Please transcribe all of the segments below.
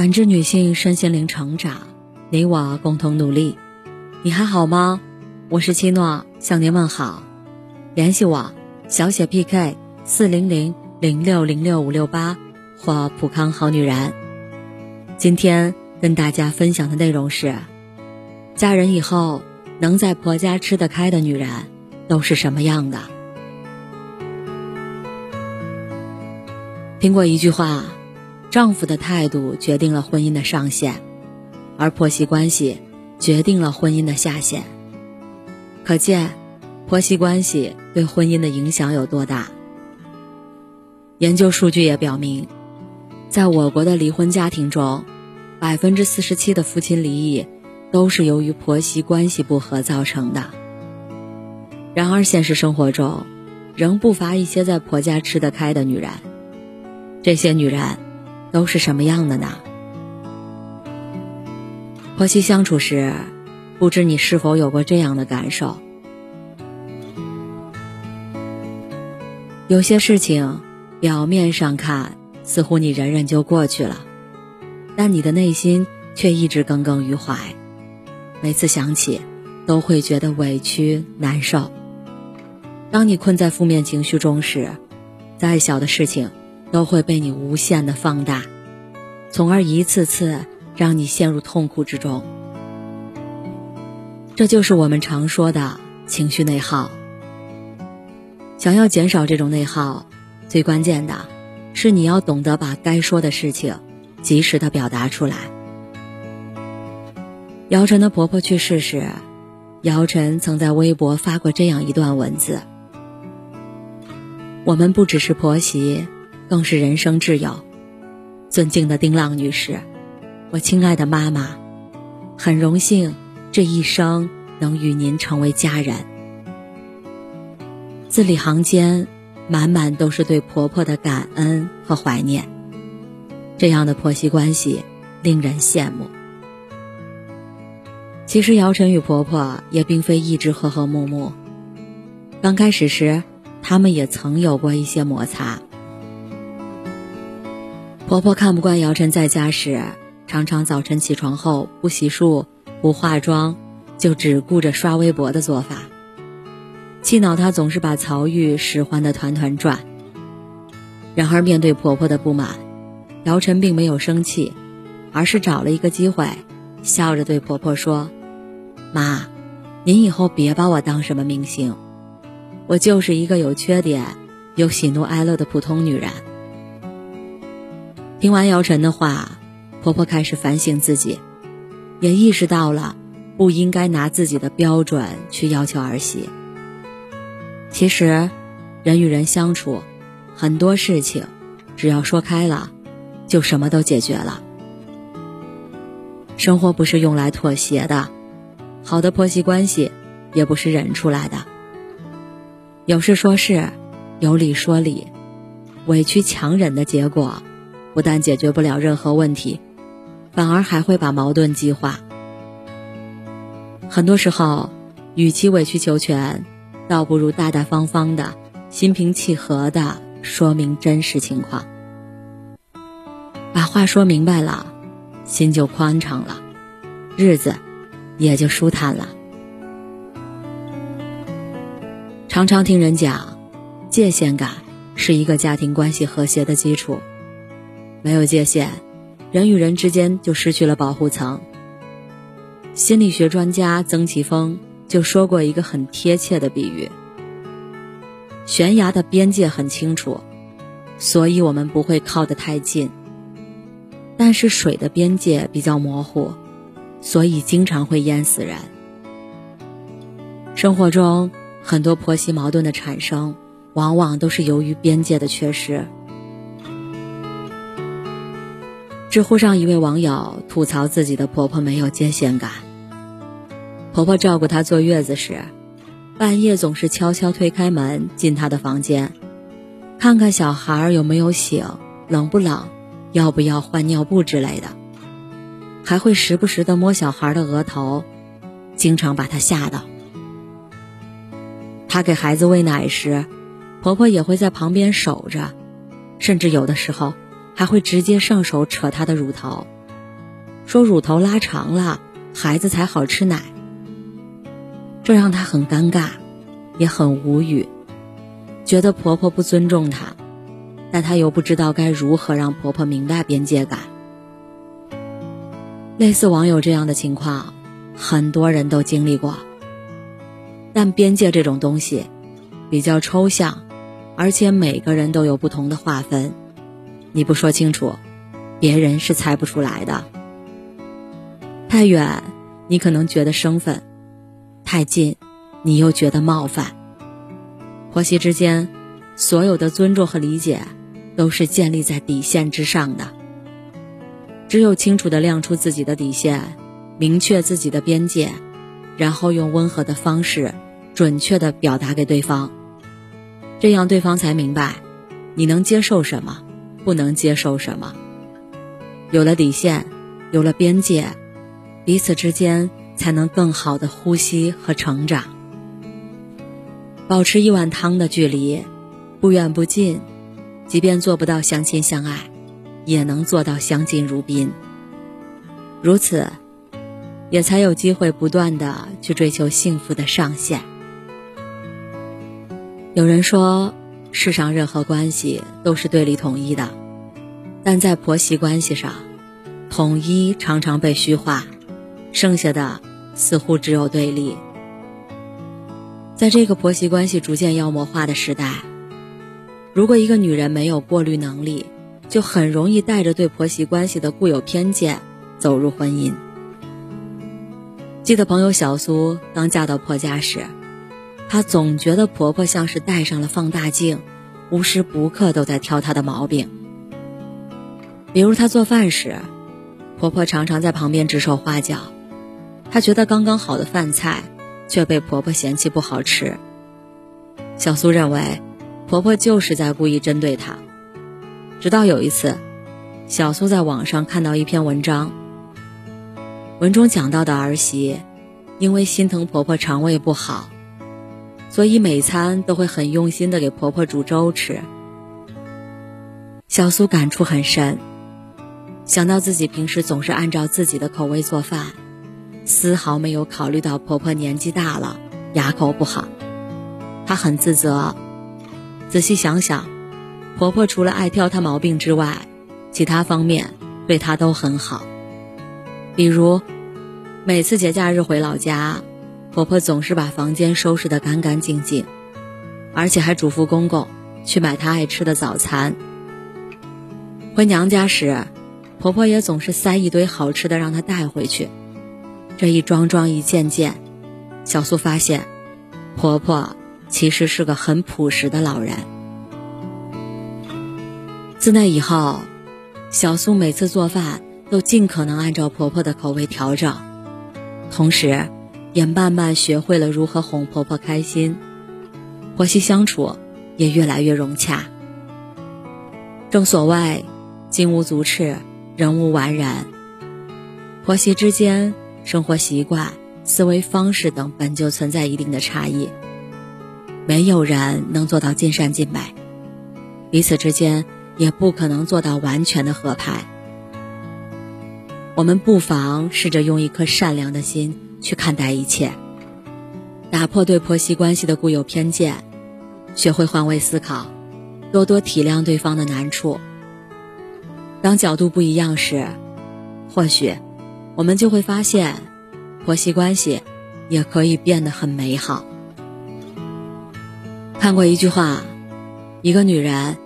感知女性身心灵成长，你我共同努力。你还好吗？我是七诺，向您问好。联系我，小写 PK 四零零零六零六五六八或普康好女人。今天跟大家分享的内容是：嫁人以后能在婆家吃得开的女人都是什么样的？听过一句话。丈夫的态度决定了婚姻的上限，而婆媳关系决定了婚姻的下限。可见，婆媳关系对婚姻的影响有多大？研究数据也表明，在我国的离婚家庭中，百分之四十七的夫妻离异都是由于婆媳关系不和造成的。然而，现实生活中，仍不乏一些在婆家吃得开的女人。这些女人。都是什么样的呢？婆媳相处时，不知你是否有过这样的感受？有些事情表面上看似乎你忍忍就过去了，但你的内心却一直耿耿于怀。每次想起，都会觉得委屈难受。当你困在负面情绪中时，再小的事情。都会被你无限的放大，从而一次次让你陷入痛苦之中。这就是我们常说的情绪内耗。想要减少这种内耗，最关键的是你要懂得把该说的事情及时的表达出来。姚晨的婆婆去世时，姚晨曾在微博发过这样一段文字：“我们不只是婆媳。”更是人生挚友，尊敬的丁浪女士，我亲爱的妈妈，很荣幸这一生能与您成为家人。字里行间，满满都是对婆婆的感恩和怀念。这样的婆媳关系令人羡慕。其实姚晨与婆婆也并非一直和和睦睦，刚开始时，他们也曾有过一些摩擦。婆婆看不惯姚晨在家时，常常早晨起床后不洗漱、不化妆，就只顾着刷微博的做法，气恼她总是把曹玉使唤得团团转。然而面对婆婆的不满，姚晨并没有生气，而是找了一个机会，笑着对婆婆说：“妈，您以后别把我当什么明星，我就是一个有缺点、有喜怒哀乐的普通女人。”听完姚晨的话，婆婆开始反省自己，也意识到了不应该拿自己的标准去要求儿媳。其实，人与人相处，很多事情只要说开了，就什么都解决了。生活不是用来妥协的，好的婆媳关系也不是忍出来的。有事说事，有理说理，委屈强忍的结果。不但解决不了任何问题，反而还会把矛盾激化。很多时候，与其委曲求全，倒不如大大方方的、心平气和的说明真实情况。把话说明白了，心就宽敞了，日子也就舒坦了。常常听人讲，界限感是一个家庭关系和谐的基础。没有界限，人与人之间就失去了保护层。心理学专家曾奇峰就说过一个很贴切的比喻：悬崖的边界很清楚，所以我们不会靠得太近；但是水的边界比较模糊，所以经常会淹死人。生活中很多婆媳矛盾的产生，往往都是由于边界的缺失。知乎上一位网友吐槽自己的婆婆没有界限感。婆婆照顾她坐月子时，半夜总是悄悄推开门进她的房间，看看小孩有没有醒、冷不冷、要不要换尿布之类的，还会时不时的摸小孩的额头，经常把他吓到。她给孩子喂奶时，婆婆也会在旁边守着，甚至有的时候。还会直接上手扯她的乳头，说乳头拉长了，孩子才好吃奶。这让她很尴尬，也很无语，觉得婆婆不尊重她，但她又不知道该如何让婆婆明白边界感。类似网友这样的情况，很多人都经历过。但边界这种东西比较抽象，而且每个人都有不同的划分，你不说清楚，别人是猜不出来的。太远，你可能觉得生分。太近，你又觉得冒犯。婆媳之间，所有的尊重和理解，都是建立在底线之上的。只有清楚的亮出自己的底线，明确自己的边界，然后用温和的方式，准确的表达给对方，这样对方才明白，你能接受什么，不能接受什么。有了底线，有了边界，彼此之间。才能更好的呼吸和成长。保持一碗汤的距离，不远不近，即便做不到相亲相爱，也能做到相敬如宾。如此，也才有机会不断的去追求幸福的上限。有人说，世上任何关系都是对立统一的，但在婆媳关系上，统一常常被虚化，剩下的。似乎只有对立。在这个婆媳关系逐渐妖魔化的时代，如果一个女人没有过滤能力，就很容易带着对婆媳关系的固有偏见走入婚姻。记得朋友小苏刚嫁到婆家时，她总觉得婆婆像是戴上了放大镜，无时不刻都在挑她的毛病。比如她做饭时，婆婆常常在旁边指手画脚。她觉得刚刚好的饭菜，却被婆婆嫌弃不好吃。小苏认为，婆婆就是在故意针对她。直到有一次，小苏在网上看到一篇文章，文中讲到的儿媳，因为心疼婆婆肠胃不好，所以每餐都会很用心的给婆婆煮粥吃。小苏感触很深，想到自己平时总是按照自己的口味做饭。丝毫没有考虑到婆婆年纪大了，牙口不好，她很自责。仔细想想，婆婆除了爱挑她毛病之外，其他方面对她都很好。比如，每次节假日回老家，婆婆总是把房间收拾得干干净净，而且还嘱咐公公去买她爱吃的早餐。回娘家时，婆婆也总是塞一堆好吃的让她带回去。这一桩桩一件件，小苏发现，婆婆其实是个很朴实的老人。自那以后，小苏每次做饭都尽可能按照婆婆的口味调整，同时，也慢慢学会了如何哄婆婆开心，婆媳相处也越来越融洽。正所谓，金无足赤，人无完人，婆媳之间。生活习惯、思维方式等本就存在一定的差异，没有人能做到尽善尽美，彼此之间也不可能做到完全的合拍。我们不妨试着用一颗善良的心去看待一切，打破对婆媳关系的固有偏见，学会换位思考，多多体谅对方的难处。当角度不一样时，或许。我们就会发现，婆媳关系也可以变得很美好。看过一句话：一个女人，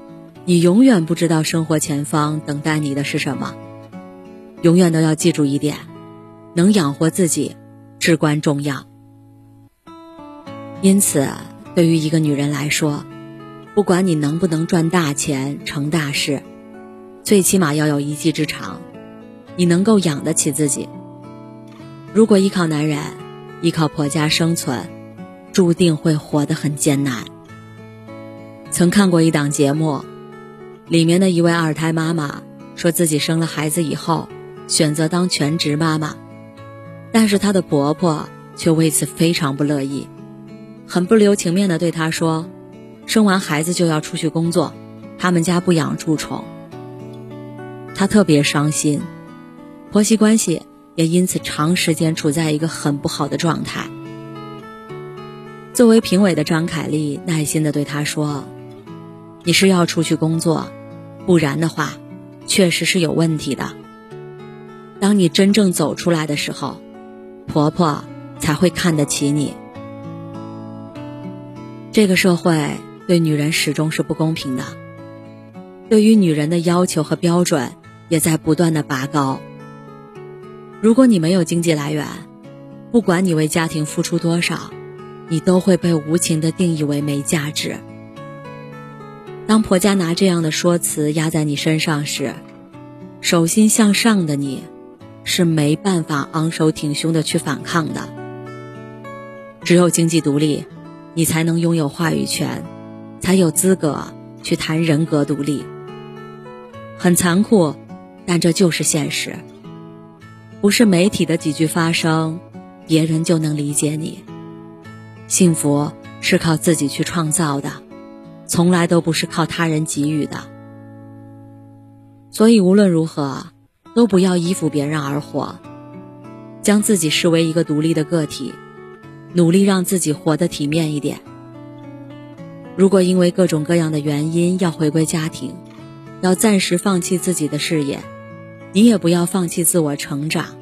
你永远不知道生活前方等待你的是什么。永远都要记住一点：能养活自己，至关重要。因此，对于一个女人来说，不管你能不能赚大钱、成大事，最起码要有一技之长。你能够养得起自己。如果依靠男人，依靠婆家生存，注定会活得很艰难。曾看过一档节目，里面的一位二胎妈妈说自己生了孩子以后，选择当全职妈妈，但是她的婆婆却为此非常不乐意，很不留情面的对她说：“生完孩子就要出去工作，他们家不养蛀虫。”她特别伤心。婆媳关系也因此长时间处在一个很不好的状态。作为评委的张凯丽耐心地对他说：“你是要出去工作，不然的话，确实是有问题的。当你真正走出来的时候，婆婆才会看得起你。这个社会对女人始终是不公平的，对于女人的要求和标准也在不断的拔高。”如果你没有经济来源，不管你为家庭付出多少，你都会被无情的定义为没价值。当婆家拿这样的说辞压在你身上时，手心向上的你，是没办法昂首挺胸的去反抗的。只有经济独立，你才能拥有话语权，才有资格去谈人格独立。很残酷，但这就是现实。不是媒体的几句发声，别人就能理解你。幸福是靠自己去创造的，从来都不是靠他人给予的。所以无论如何，都不要依附别人而活，将自己视为一个独立的个体，努力让自己活得体面一点。如果因为各种各样的原因要回归家庭，要暂时放弃自己的事业。你也不要放弃自我成长，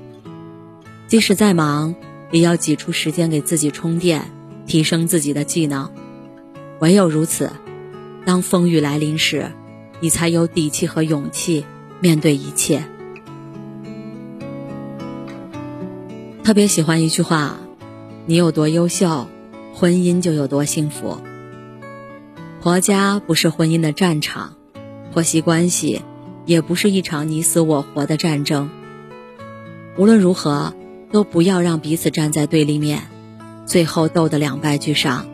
即使再忙，也要挤出时间给自己充电，提升自己的技能。唯有如此，当风雨来临时，你才有底气和勇气面对一切。特别喜欢一句话：“你有多优秀，婚姻就有多幸福。”婆家不是婚姻的战场，婆媳关系。也不是一场你死我活的战争。无论如何，都不要让彼此站在对立面，最后斗得两败俱伤。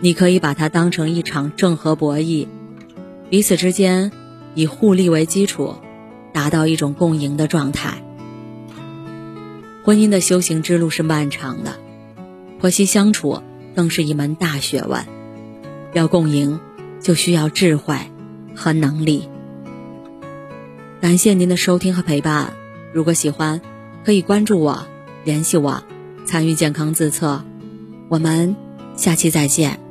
你可以把它当成一场正和博弈，彼此之间以互利为基础，达到一种共赢的状态。婚姻的修行之路是漫长的，婆媳相处更是一门大学问。要共赢，就需要智慧和能力。感谢您的收听和陪伴，如果喜欢，可以关注我，联系我，参与健康自测。我们下期再见。